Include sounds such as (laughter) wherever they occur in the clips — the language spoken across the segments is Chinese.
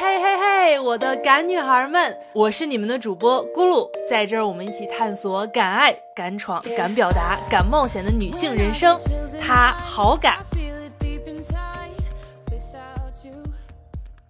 嘿嘿嘿，我的敢女孩们，我是你们的主播咕噜，在这儿我们一起探索敢爱、敢闯、敢表达、敢冒险的女性人生。她好敢。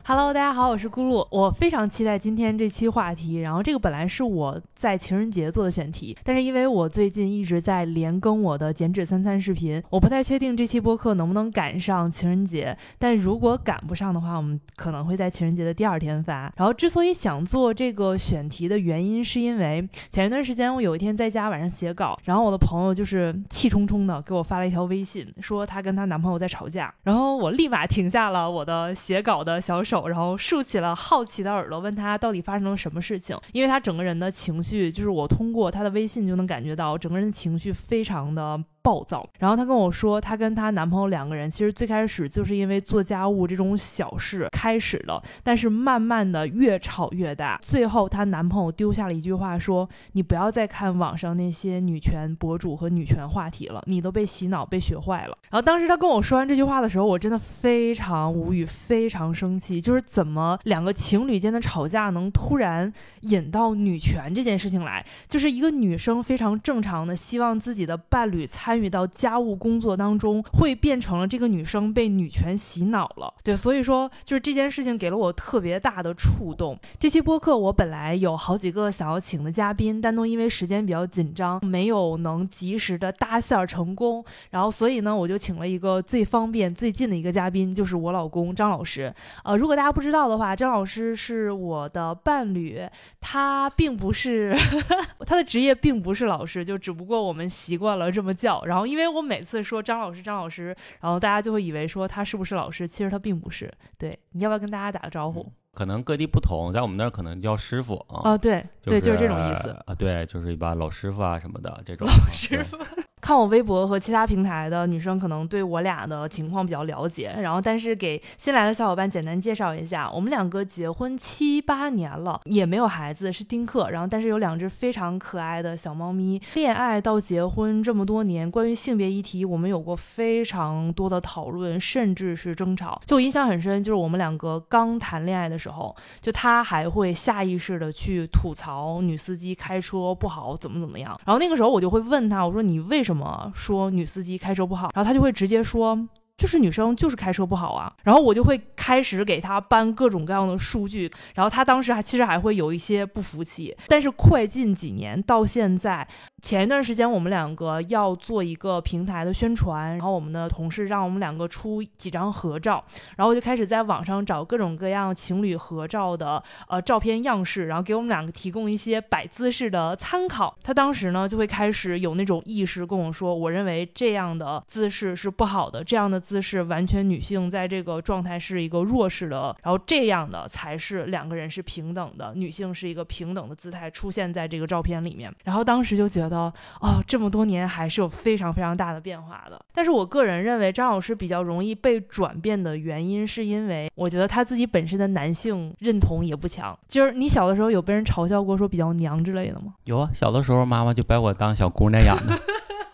Hello，大家好，我是咕噜，我非常期待今天这期话题。然后这个本来是我在情人节做的选题，但是因为我最近一直在连更我的减脂三餐视频，我不太确定这期播客能不能赶上情人节。但如果赶不上的话，我们可能会在情人节的第二天发。然后之所以想做这个选题的原因，是因为前一段时间我有一天在家晚上写稿，然后我的朋友就是气冲冲的给我发了一条微信，说她跟她男朋友在吵架，然后我立马停下了我的写稿的小手。然后竖起了好奇的耳朵，问他到底发生了什么事情。因为他整个人的情绪，就是我通过他的微信就能感觉到，整个人的情绪非常的。暴躁，然后她跟我说，她跟她男朋友两个人其实最开始就是因为做家务这种小事开始了，但是慢慢的越吵越大，最后她男朋友丢下了一句话说：“你不要再看网上那些女权博主和女权话题了，你都被洗脑被学坏了。”然后当时她跟我说完这句话的时候，我真的非常无语，非常生气，就是怎么两个情侣间的吵架能突然引到女权这件事情来？就是一个女生非常正常的希望自己的伴侣才。参与到家务工作当中，会变成了这个女生被女权洗脑了。对，所以说就是这件事情给了我特别大的触动。这期播客我本来有好几个想要请的嘉宾，但都因为时间比较紧张，没有能及时的搭线成功。然后所以呢，我就请了一个最方便、最近的一个嘉宾，就是我老公张老师。呃，如果大家不知道的话，张老师是我的伴侣，他并不是 (laughs) 他的职业并不是老师，就只不过我们习惯了这么叫。然后，因为我每次说张老师，张老师，然后大家就会以为说他是不是老师，其实他并不是。对，你要不要跟大家打个招呼？可能各地不同，在我们那儿可能叫师傅啊。啊，对，对，就是这种意思啊。对，就是一般老师傅啊什么的这种。老师傅。(laughs) 看我微博和其他平台的女生可能对我俩的情况比较了解，然后但是给新来的小伙伴简单介绍一下，我们两个结婚七八年了，也没有孩子，是丁克，然后但是有两只非常可爱的小猫咪。恋爱到结婚这么多年，关于性别议题，我们有过非常多的讨论，甚至是争吵。就我印象很深，就是我们两个刚谈恋爱的时候，就他还会下意识的去吐槽女司机开车不好，怎么怎么样。然后那个时候我就会问他，我说你为什么？么说女司机开车不好，然后他就会直接说。就是女生就是开车不好啊，然后我就会开始给他搬各种各样的数据，然后他当时还其实还会有一些不服气，但是快近几年到现在，前一段时间我们两个要做一个平台的宣传，然后我们的同事让我们两个出几张合照，然后我就开始在网上找各种各样情侣合照的呃照片样式，然后给我们两个提供一些摆姿势的参考。他当时呢就会开始有那种意识跟我说，我认为这样的姿势是不好的，这样的。姿势完全女性在这个状态是一个弱势的，然后这样的才是两个人是平等的，女性是一个平等的姿态出现在这个照片里面。然后当时就觉得，哦，这么多年还是有非常非常大的变化的。但是我个人认为张老师比较容易被转变的原因，是因为我觉得他自己本身的男性认同也不强。就是你小的时候有被人嘲笑过说比较娘之类的吗？有啊，小的时候妈妈就把我当小姑娘养的。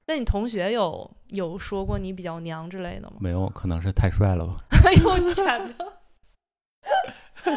那你同学有有说过你比较娘之类的吗？没有，可能是太帅了吧。(laughs) 哎呦天哪！(laughs) (laughs) 太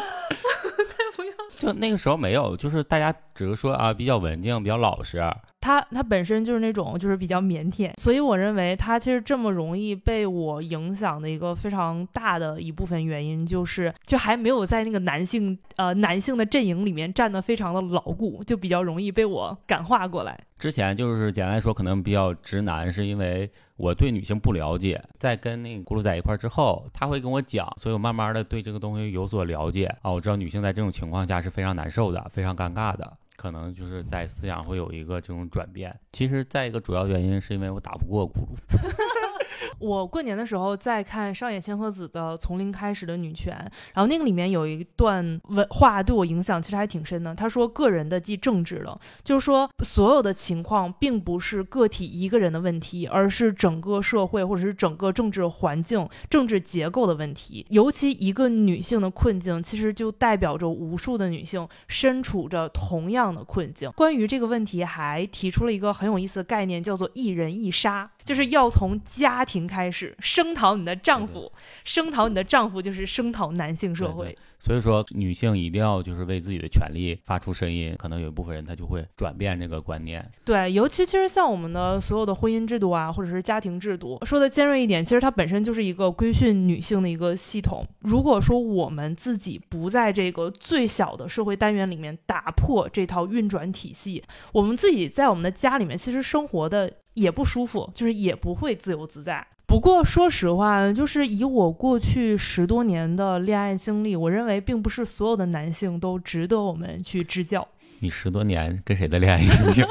不要。就那个时候没有，就是大家只是说啊，比较文静，比较老实。他他本身就是那种就是比较腼腆，所以我认为他其实这么容易被我影响的一个非常大的一部分原因，就是就还没有在那个男性呃男性的阵营里面站得非常的牢固，就比较容易被我感化过来。之前就是简单来说，可能比较直男，是因为我对女性不了解，在跟那个咕噜在一块儿之后，他会跟我讲，所以我慢慢的对这个东西有所了解啊，我知道女性在这种情况下是非常难受的，非常尴尬的。可能就是在思想会有一个这种转变。其实，再一个主要原因是因为我打不过咕噜。(laughs) (laughs) 我过年的时候在看上野千鹤子的《从零开始的女权》，然后那个里面有一段文话对我影响其实还挺深的。他说：“个人的即政治了，就是说所有的情况并不是个体一个人的问题，而是整个社会或者是整个政治环境、政治结构的问题。尤其一个女性的困境，其实就代表着无数的女性身处着同样的困境。关于这个问题，还提出了一个很有意思的概念，叫做‘一人一杀’，就是要从家。”庭开始，声讨你的丈夫，声讨你的丈夫就是声讨男性社会。所以说，女性一定要就是为自己的权利发出声音。可能有一部分人他就会转变这个观念。对，尤其其实像我们的所有的婚姻制度啊，或者是家庭制度，说的尖锐一点，其实它本身就是一个规训女性的一个系统。如果说我们自己不在这个最小的社会单元里面打破这套运转体系，我们自己在我们的家里面其实生活的也不舒服，就是也不会自由自在。不过说实话，就是以我过去十多年的恋爱经历，我认为并不是所有的男性都值得我们去支教。你十多年跟谁的恋爱经历？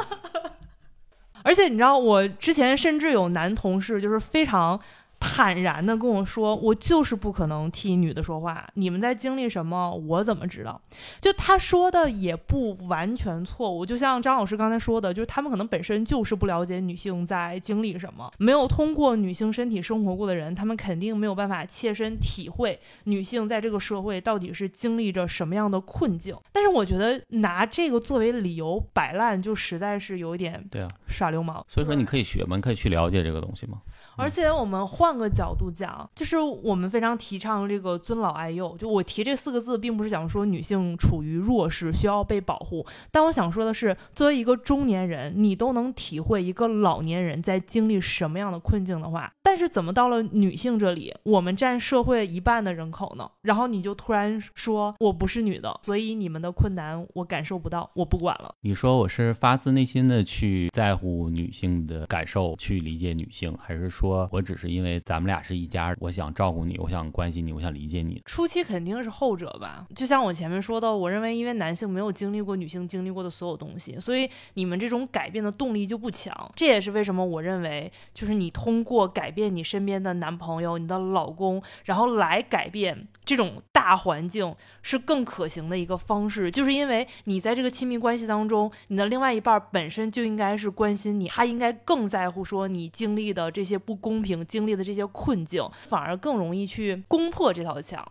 (laughs) 而且你知道，我之前甚至有男同事就是非常。坦然的跟我说，我就是不可能替女的说话。你们在经历什么，我怎么知道？就他说的也不完全错误。就像张老师刚才说的，就是他们可能本身就是不了解女性在经历什么，没有通过女性身体生活过的人，他们肯定没有办法切身体会女性在这个社会到底是经历着什么样的困境。但是我觉得拿这个作为理由摆烂，就实在是有点对啊耍流氓。所以说你可以学嘛，你可以去了解这个东西吗。而且我们换个角度讲，就是我们非常提倡这个尊老爱幼。就我提这四个字，并不是想说女性处于弱势需要被保护，但我想说的是，作为一个中年人，你都能体会一个老年人在经历什么样的困境的话，但是怎么到了女性这里，我们占社会一半的人口呢？然后你就突然说我不是女的，所以你们的困难我感受不到，我不管了。你说我是发自内心的去在乎女性的感受，去理解女性，还是说？说我只是因为咱们俩是一家，我想照顾你，我想关心你，我想理解你。初期肯定是后者吧，就像我前面说的，我认为因为男性没有经历过女性经历过的所有东西，所以你们这种改变的动力就不强。这也是为什么我认为，就是你通过改变你身边的男朋友、你的老公，然后来改变这种大环境，是更可行的一个方式。就是因为你在这个亲密关系当中，你的另外一半本身就应该是关心你，他应该更在乎说你经历的这些不。公平经历的这些困境，反而更容易去攻破这道墙。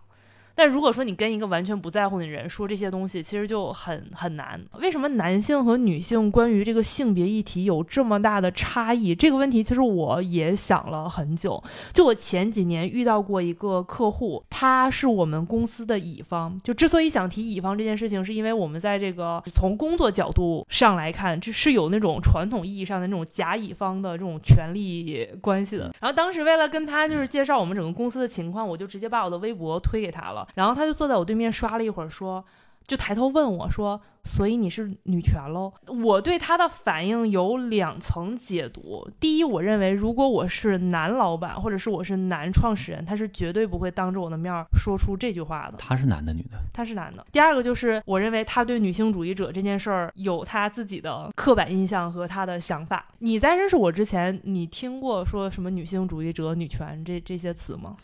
但如果说你跟一个完全不在乎的人说这些东西，其实就很很难。为什么男性和女性关于这个性别议题有这么大的差异？这个问题其实我也想了很久。就我前几年遇到过一个客户，他是我们公司的乙方。就之所以想提乙方这件事情，是因为我们在这个从工作角度上来看，这是有那种传统意义上的那种甲乙方的这种权利关系的。然后当时为了跟他就是介绍我们整个公司的情况，我就直接把我的微博推给他了。然后他就坐在我对面刷了一会儿，说，就抬头问我说：“所以你是女权喽？”我对他的反应有两层解读。第一，我认为如果我是男老板或者是我是男创始人，他是绝对不会当着我的面说出这句话的。他是男的女的？他是男的。第二个就是我认为他对女性主义者这件事儿有他自己的刻板印象和他的想法。你在认识我之前，你听过说什么女性主义者、女权这这些词吗？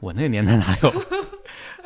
我那个年代哪有？(laughs)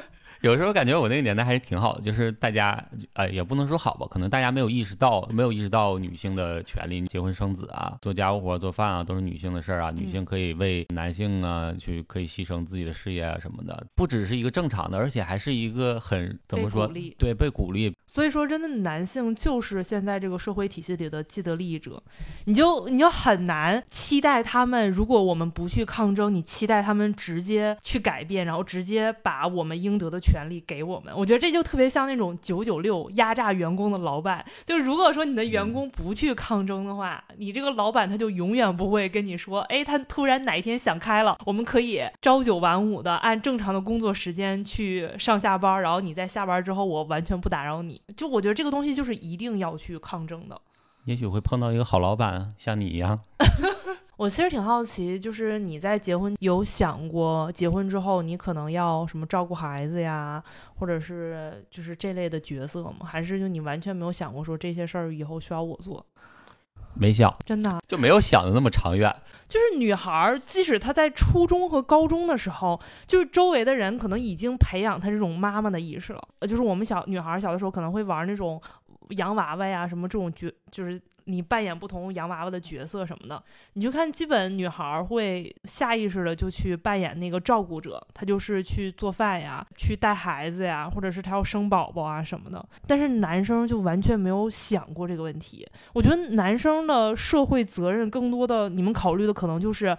有时候感觉我那个年代还是挺好的，就是大家呃也不能说好吧，可能大家没有意识到，没有意识到女性的权利，结婚生子啊，做家务活、做饭啊，都是女性的事儿啊，女性可以为男性啊去可以牺牲自己的事业啊什么的，不只是一个正常的，而且还是一个很怎么说？对，被鼓励。所以说，真的男性就是现在这个社会体系里的既得利益者，你就你就很难期待他们，如果我们不去抗争，你期待他们直接去改变，然后直接把我们应得的权。权利给我们，我觉得这就特别像那种九九六压榨员工的老板。就是如果说你的员工不去抗争的话，你这个老板他就永远不会跟你说，哎，他突然哪一天想开了，我们可以朝九晚五的按正常的工作时间去上下班，然后你在下班之后我完全不打扰你。就我觉得这个东西就是一定要去抗争的。也许会碰到一个好老板，像你一样。(laughs) 我其实挺好奇，就是你在结婚有想过结婚之后你可能要什么照顾孩子呀，或者是就是这类的角色吗？还是就你完全没有想过说这些事儿以后需要我做？没想，真的就没有想的那么长远。就是女孩，即使她在初中和高中的时候，就是周围的人可能已经培养她这种妈妈的意识了。呃，就是我们小女孩小的时候可能会玩那种洋娃娃呀，什么这种角，就是。你扮演不同洋娃娃的角色什么的，你就看，基本女孩会下意识的就去扮演那个照顾者，她就是去做饭呀，去带孩子呀，或者是她要生宝宝啊什么的。但是男生就完全没有想过这个问题。我觉得男生的社会责任更多的，你们考虑的可能就是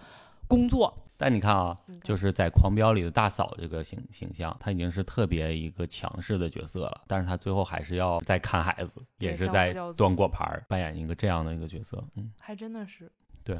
工作。但你看啊，就是在《狂飙》里的大嫂这个形形象，她已经是特别一个强势的角色了，但是她最后还是要在看孩子，也是在端果盘扮演一个这样的一个角色。嗯，还真的是。对。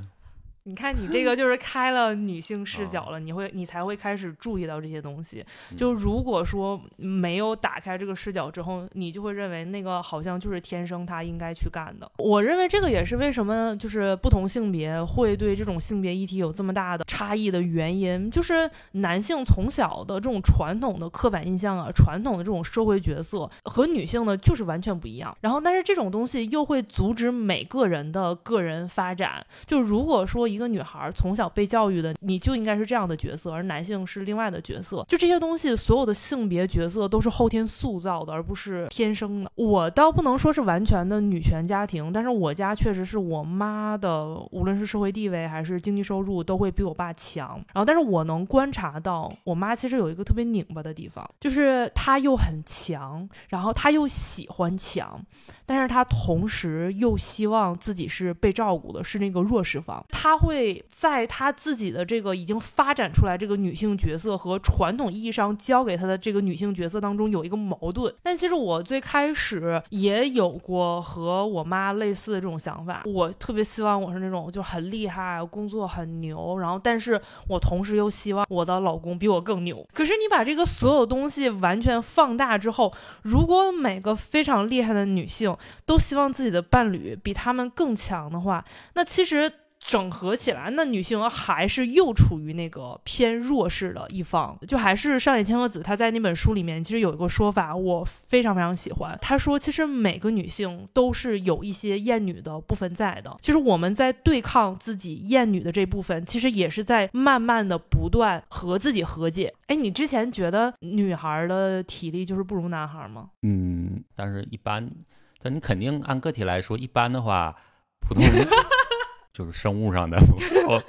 你看，你这个就是 (laughs) 开了女性视角了，你会，你才会开始注意到这些东西。就如果说没有打开这个视角之后，你就会认为那个好像就是天生他应该去干的。我认为这个也是为什么就是不同性别会对这种性别议题有这么大的差异的原因，就是男性从小的这种传统的刻板印象啊，传统的这种社会角色和女性呢就是完全不一样。然后，但是这种东西又会阻止每个人的个人发展。就如果说一个女孩从小被教育的，你就应该是这样的角色，而男性是另外的角色。就这些东西，所有的性别角色都是后天塑造的，而不是天生的。我倒不能说是完全的女权家庭，但是我家确实是我妈的，无论是社会地位还是经济收入，都会比我爸强。然后，但是我能观察到，我妈其实有一个特别拧巴的地方，就是她又很强，然后她又喜欢强，但是他同时又希望自己是被照顾的，是那个弱势方，他会。在他自己的这个已经发展出来这个女性角色和传统意义上教给他的这个女性角色当中有一个矛盾，但其实我最开始也有过和我妈类似的这种想法，我特别希望我是那种就很厉害，工作很牛，然后但是我同时又希望我的老公比我更牛。可是你把这个所有东西完全放大之后，如果每个非常厉害的女性都希望自己的伴侣比他们更强的话，那其实。整合起来，那女性还是又处于那个偏弱势的一方。就还是上野千鹤子她在那本书里面，其实有一个说法，我非常非常喜欢。她说，其实每个女性都是有一些厌女的部分在的。其实我们在对抗自己厌女的这部分，其实也是在慢慢的不断和自己和解。哎，你之前觉得女孩的体力就是不如男孩吗？嗯，但是一般，但你肯定按个体来说，一般的话，普通。(laughs) 就是生物上的，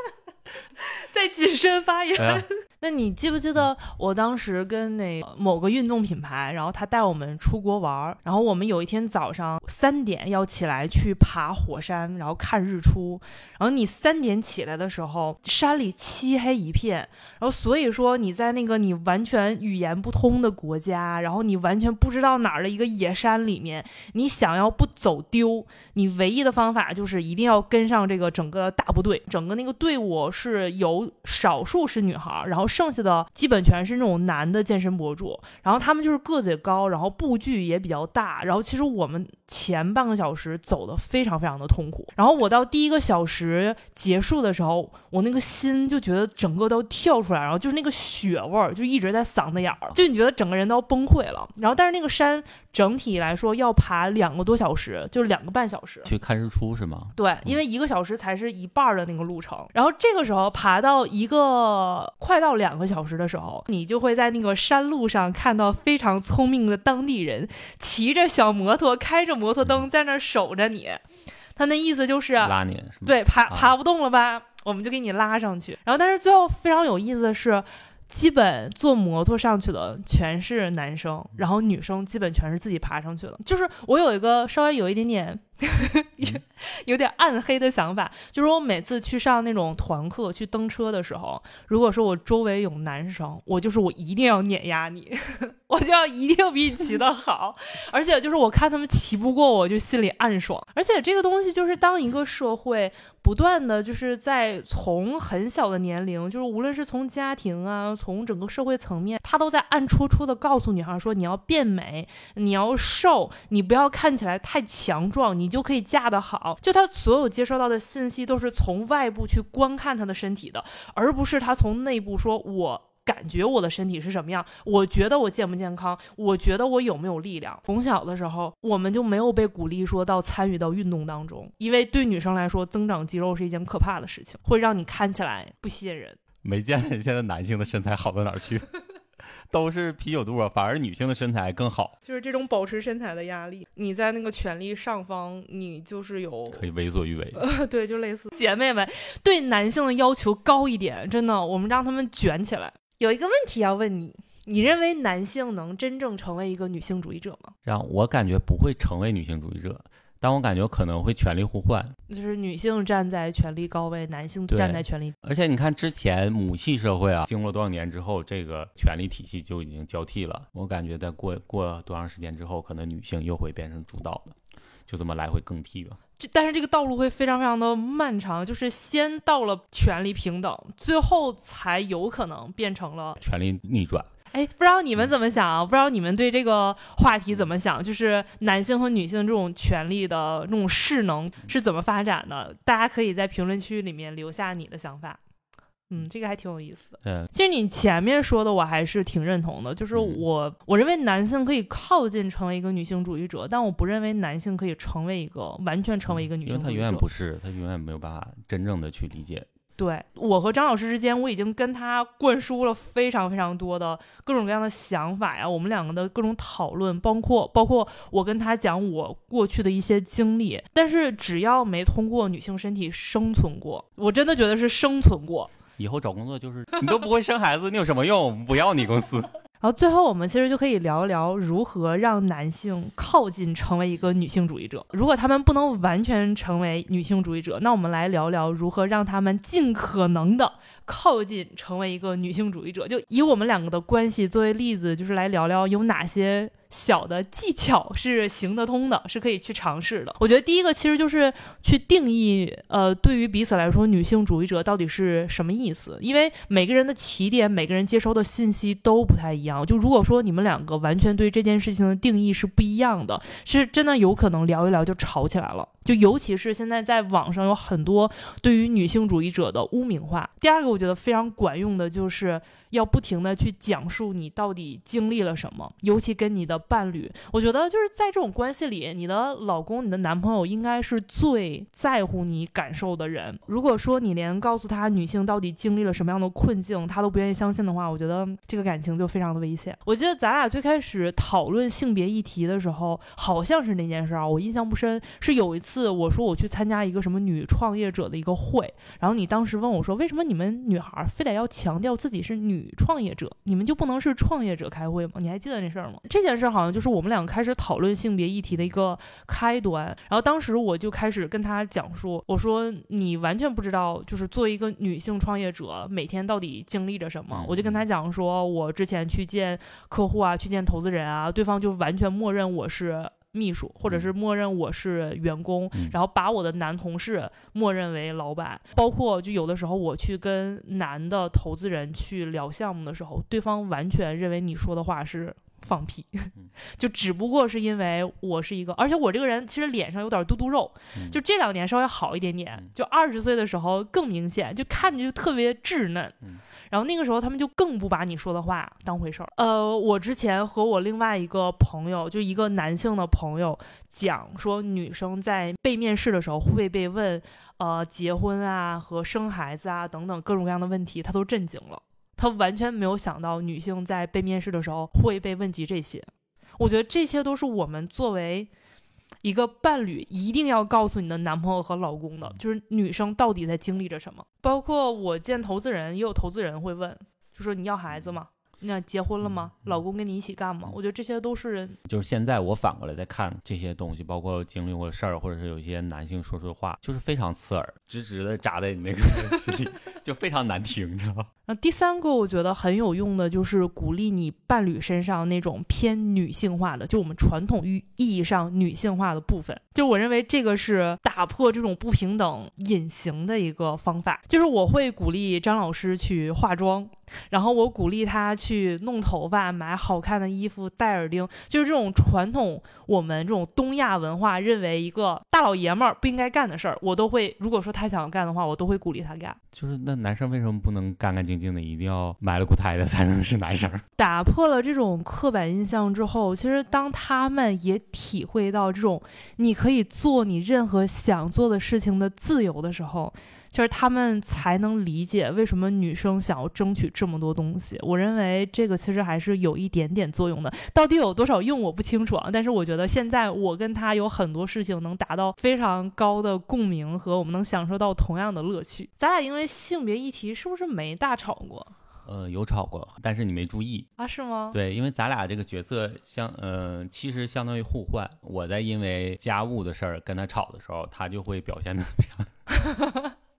(laughs) 在谨慎发言。那你记不记得我当时跟那某个运动品牌，然后他带我们出国玩儿，然后我们有一天早上三点要起来去爬火山，然后看日出。然后你三点起来的时候，山里漆黑一片，然后所以说你在那个你完全语言不通的国家，然后你完全不知道哪儿的一个野山里面，你想要不走丢，你唯一的方法就是一定要跟上这个整个大部队。整个那个队伍是有少数是女孩，然后。剩下的基本全是那种男的健身博主，然后他们就是个子也高，然后步距也比较大，然后其实我们前半个小时走的非常非常的痛苦，然后我到第一个小时结束的时候，我那个心就觉得整个都跳出来，然后就是那个血味儿就一直在嗓子眼儿，就你觉得整个人都要崩溃了，然后但是那个山。整体来说要爬两个多小时，就是两个半小时去看日出是吗？对，因为一个小时才是一半的那个路程。然后这个时候爬到一个快到两个小时的时候，你就会在那个山路上看到非常聪明的当地人骑着小摩托，开着摩托灯在那儿守着你。他那意思就是拉你，对，爬爬不动了吧？我们就给你拉上去。然后，但是最后非常有意思的是。基本坐摩托上去的全是男生，然后女生基本全是自己爬上去的。就是我有一个稍微有一点点。(laughs) 有有点暗黑的想法，就是我每次去上那种团课、去登车的时候，如果说我周围有男生，我就是我一定要碾压你，我就要一定比你骑得好，而且就是我看他们骑不过我，就心里暗爽。而且这个东西就是当一个社会不断的就是在从很小的年龄，就是无论是从家庭啊，从整个社会层面，他都在暗戳戳的告诉女孩说，你要变美，你要瘦，你不要看起来太强壮，你。你就可以嫁得好，就他所有接收到的信息都是从外部去观看他的身体的，而不是他从内部说，我感觉我的身体是什么样，我觉得我健不健康，我觉得我有没有力量。从小的时候，我们就没有被鼓励说到参与到运动当中，因为对女生来说，增长肌肉是一件可怕的事情，会让你看起来不吸引人。没见现在男性的身材好到哪儿去。(laughs) 都是啤酒肚，反而女性的身材更好。就是这种保持身材的压力，你在那个权力上方，你就是有可以为所欲为。(laughs) 对，就类似姐妹们对男性的要求高一点，真的，我们让他们卷起来。有一个问题要问你，你认为男性能真正成为一个女性主义者吗？这样，我感觉不会成为女性主义者，但我感觉可能会权力互换，就是女性站在权力高位，男性站在权力。而且你看之前母系社会啊，经过多少年之后，这个权力体系就已经交替了。我感觉在过过多长时间之后，可能女性又会变成主导的，就这么来回更替吧。这但是这个道路会非常非常的漫长，就是先到了权力平等，最后才有可能变成了权力逆转。哎，不知道你们怎么想？不知道你们对这个话题怎么想？就是男性和女性这种权利的这种势能是怎么发展的？大家可以在评论区里面留下你的想法。嗯，这个还挺有意思。对，其实你前面说的我还是挺认同的，就是我我认为男性可以靠近成为一个女性主义者，但我不认为男性可以成为一个完全成为一个女性主义者。他永远不是，他永远没有办法真正的去理解。对我和张老师之间，我已经跟他灌输了非常非常多的各种各样的想法呀，我们两个的各种讨论，包括包括我跟他讲我过去的一些经历。但是只要没通过女性身体生存过，我真的觉得是生存过。以后找工作就是你都不会生孩子，你有什么用？不要你公司。然后最后，我们其实就可以聊聊如何让男性靠近成为一个女性主义者。如果他们不能完全成为女性主义者，那我们来聊聊如何让他们尽可能的靠近成为一个女性主义者。就以我们两个的关系作为例子，就是来聊聊有哪些。小的技巧是行得通的，是可以去尝试的。我觉得第一个其实就是去定义，呃，对于彼此来说，女性主义者到底是什么意思？因为每个人的起点，每个人接收的信息都不太一样。就如果说你们两个完全对这件事情的定义是不一样的，是真的有可能聊一聊就吵起来了。就尤其是现在在网上有很多对于女性主义者的污名化。第二个，我觉得非常管用的就是。要不停的去讲述你到底经历了什么，尤其跟你的伴侣，我觉得就是在这种关系里，你的老公、你的男朋友应该是最在乎你感受的人。如果说你连告诉他女性到底经历了什么样的困境，他都不愿意相信的话，我觉得这个感情就非常的危险。我记得咱俩最开始讨论性别议题的时候，好像是那件事啊，我印象不深。是有一次我说我去参加一个什么女创业者的一个会，然后你当时问我说，为什么你们女孩儿非得要强调自己是女？女创业者，你们就不能是创业者开会吗？你还记得那事儿吗？这件事好像就是我们两个开始讨论性别议题的一个开端。然后当时我就开始跟他讲述，我说你完全不知道，就是作为一个女性创业者，每天到底经历着什么。我就跟他讲说，我之前去见客户啊，去见投资人啊，对方就完全默认我是。秘书，或者是默认我是员工，然后把我的男同事默认为老板。包括就有的时候我去跟男的投资人去聊项目的时候，对方完全认为你说的话是放屁，(laughs) 就只不过是因为我是一个，而且我这个人其实脸上有点嘟嘟肉，就这两年稍微好一点点，就二十岁的时候更明显，就看着就特别稚嫩。然后那个时候，他们就更不把你说的话当回事儿。呃，我之前和我另外一个朋友，就一个男性的朋友讲说，女生在被面试的时候会被问，呃，结婚啊和生孩子啊等等各种各样的问题，他都震惊了。他完全没有想到女性在被面试的时候会被问及这些。我觉得这些都是我们作为。一个伴侣一定要告诉你的男朋友和老公的，就是女生到底在经历着什么。包括我见投资人，也有投资人会问，就说你要孩子吗？那结婚了吗？老公跟你一起干吗？我觉得这些都是，就是现在我反过来在看这些东西，包括经历过事儿，或者是有一些男性说出的话，就是非常刺耳，直直的扎在你那个心里，(laughs) 就非常难听，你知道吗？那第三个我觉得很有用的，就是鼓励你伴侣身上那种偏女性化的，就我们传统意意义上女性化的部分。就我认为这个是打破这种不平等隐形的一个方法。就是我会鼓励张老师去化妆。然后我鼓励他去弄头发、买好看的衣服、戴耳钉，就是这种传统我们这种东亚文化认为一个大老爷们儿不应该干的事儿，我都会。如果说他想要干的话，我都会鼓励他干。就是那男生为什么不能干干净净的，一定要埋了骨胎的才能是男生？打破了这种刻板印象之后，其实当他们也体会到这种你可以做你任何想做的事情的自由的时候。就是他们才能理解为什么女生想要争取这么多东西。我认为这个其实还是有一点点作用的，到底有多少用我不清楚啊。但是我觉得现在我跟他有很多事情能达到非常高的共鸣和我们能享受到同样的乐趣。咱俩因为性别议题是不是没大吵过？呃，有吵过，但是你没注意啊？是吗？对，因为咱俩这个角色相，呃，其实相当于互换。我在因为家务的事儿跟他吵的时候，他就会表现的非常。(laughs)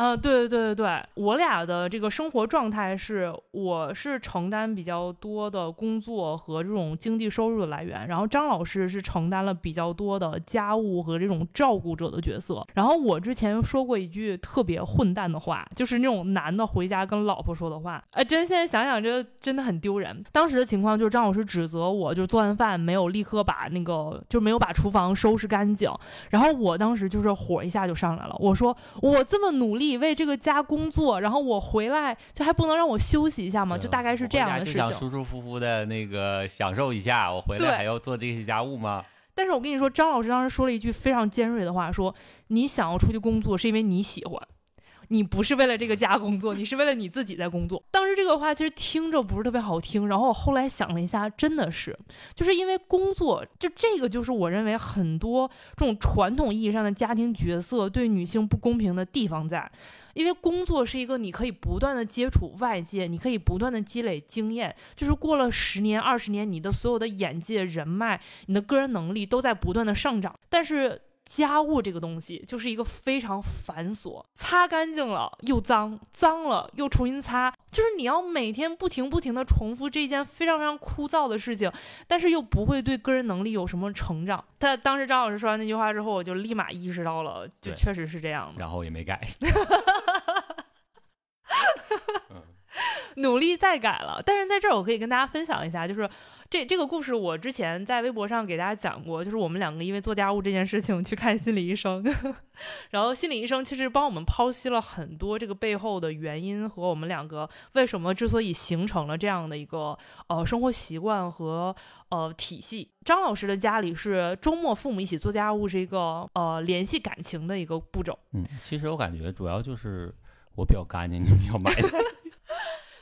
呃，对对对对，我俩的这个生活状态是，我是承担比较多的工作和这种经济收入的来源，然后张老师是承担了比较多的家务和这种照顾者的角色。然后我之前说过一句特别混蛋的话，就是那种男的回家跟老婆说的话，哎，真现在想想这真的很丢人。当时的情况就是张老师指责我，就是做完饭没有立刻把那个就没有把厨房收拾干净，然后我当时就是火一下就上来了，我说我这么努力。你为这个家工作，然后我回来就还不能让我休息一下吗？就大概是这样的事情。想舒舒服服的那个享受一下，我回来还要做这些家务吗？但是我跟你说，张老师当时说了一句非常尖锐的话，说你想要出去工作是因为你喜欢。你不是为了这个家工作，你是为了你自己在工作。当时这个话其实听着不是特别好听，然后我后来想了一下，真的是，就是因为工作，就这个就是我认为很多这种传统意义上的家庭角色对女性不公平的地方在，因为工作是一个你可以不断的接触外界，你可以不断的积累经验，就是过了十年、二十年，你的所有的眼界、人脉、你的个人能力都在不断的上涨，但是。家务这个东西就是一个非常繁琐，擦干净了又脏，脏了又重新擦，就是你要每天不停不停的重复这件非常非常枯燥的事情，但是又不会对个人能力有什么成长。他当时张老师说完那句话之后，我就立马意识到了，就确实是这样的，然后也没改。(laughs) (laughs) 努力再改了，但是在这儿我可以跟大家分享一下，就是这这个故事我之前在微博上给大家讲过，就是我们两个因为做家务这件事情去看心理医生，(laughs) 然后心理医生其实帮我们剖析了很多这个背后的原因和我们两个为什么之所以形成了这样的一个呃生活习惯和呃体系。张老师的家里是周末父母一起做家务是一个呃联系感情的一个步骤。嗯，其实我感觉主要就是我比较干净，你比较埋汰。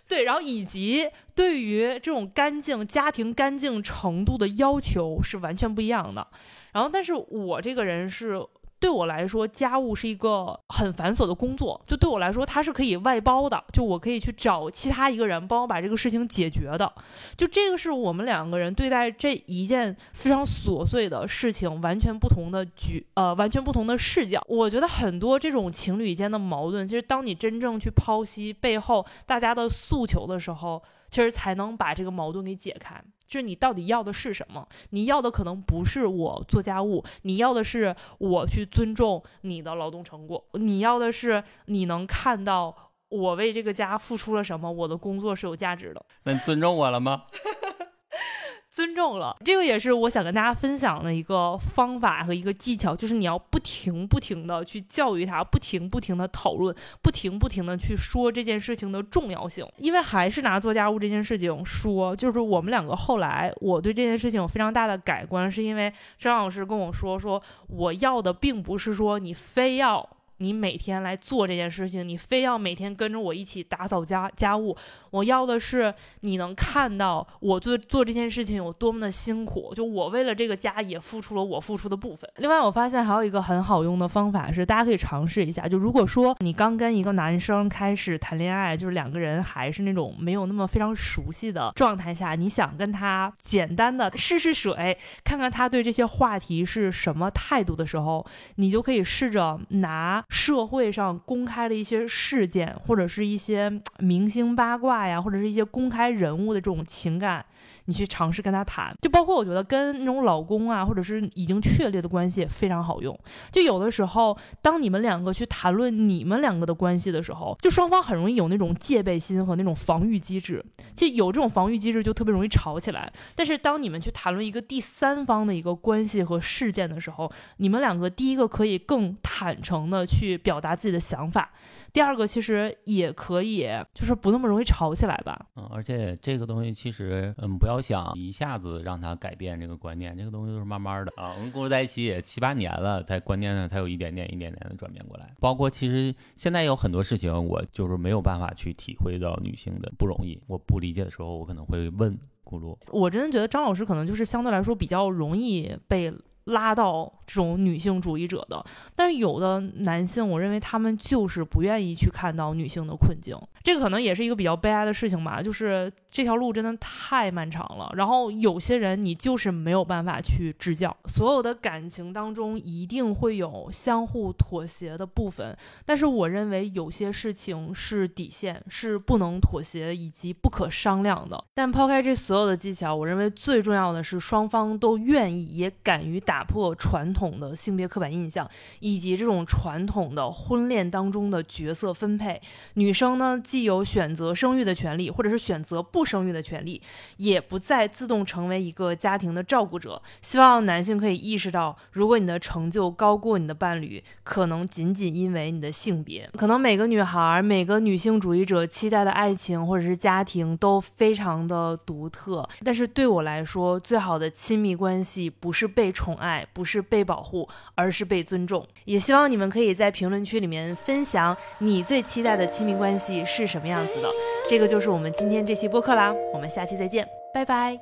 对，然后以及对于这种干净家庭干净程度的要求是完全不一样的。然后，但是我这个人是。对我来说，家务是一个很繁琐的工作。就对我来说，它是可以外包的，就我可以去找其他一个人帮我把这个事情解决的。就这个是我们两个人对待这一件非常琐碎的事情完全不同的举呃完全不同的视角。我觉得很多这种情侣间的矛盾，其实当你真正去剖析背后大家的诉求的时候，其实才能把这个矛盾给解开。就是你到底要的是什么？你要的可能不是我做家务，你要的是我去尊重你的劳动成果，你要的是你能看到我为这个家付出了什么，我的工作是有价值的。那你尊重我了吗？尊重了，这个也是我想跟大家分享的一个方法和一个技巧，就是你要不停不停的去教育他，不停不停的讨论，不停不停的去说这件事情的重要性。因为还是拿做家务这件事情说，就是我们两个后来我对这件事情有非常大的改观，是因为张老师跟我说，说我要的并不是说你非要。你每天来做这件事情，你非要每天跟着我一起打扫家家务。我要的是你能看到我做做这件事情有多么的辛苦，就我为了这个家也付出了我付出的部分。另外，我发现还有一个很好用的方法是，大家可以尝试一下。就如果说你刚跟一个男生开始谈恋爱，就是两个人还是那种没有那么非常熟悉的状态下，你想跟他简单的试试水，看看他对这些话题是什么态度的时候，你就可以试着拿。社会上公开的一些事件，或者是一些明星八卦呀，或者是一些公开人物的这种情感。你去尝试跟他谈，就包括我觉得跟那种老公啊，或者是已经确立的关系非常好用。就有的时候，当你们两个去谈论你们两个的关系的时候，就双方很容易有那种戒备心和那种防御机制。就有这种防御机制，就特别容易吵起来。但是当你们去谈论一个第三方的一个关系和事件的时候，你们两个第一个可以更坦诚的去表达自己的想法。第二个其实也可以，就是不那么容易吵起来吧。嗯，而且这个东西其实，嗯，不要想一下子让他改变这个观念，这个东西都是慢慢的啊。我们共处在一起也七八年了，在观念上才有一点点、一点点的转变过来。包括其实现在有很多事情，我就是没有办法去体会到女性的不容易。我不理解的时候，我可能会问咕噜。我真的觉得张老师可能就是相对来说比较容易被。拉到这种女性主义者的。但是有的男性，我认为他们就是不愿意去看到女性的困境，这个可能也是一个比较悲哀的事情吧。就是这条路真的太漫长了，然后有些人你就是没有办法去支教。所有的感情当中一定会有相互妥协的部分，但是我认为有些事情是底线，是不能妥协以及不可商量的。但抛开这所有的技巧，我认为最重要的是双方都愿意也敢于打打破传统的性别刻板印象。以及这种传统的婚恋当中的角色分配，女生呢既有选择生育的权利，或者是选择不生育的权利，也不再自动成为一个家庭的照顾者。希望男性可以意识到，如果你的成就高过你的伴侣，可能仅仅因为你的性别。可能每个女孩、每个女性主义者期待的爱情或者是家庭都非常的独特，但是对我来说，最好的亲密关系不是被宠爱，爱不是被保护，而是被尊重。也希望你们可以在评论区里面分享你最期待的亲密关系是什么样子的。这个就是我们今天这期播客啦，我们下期再见，拜拜。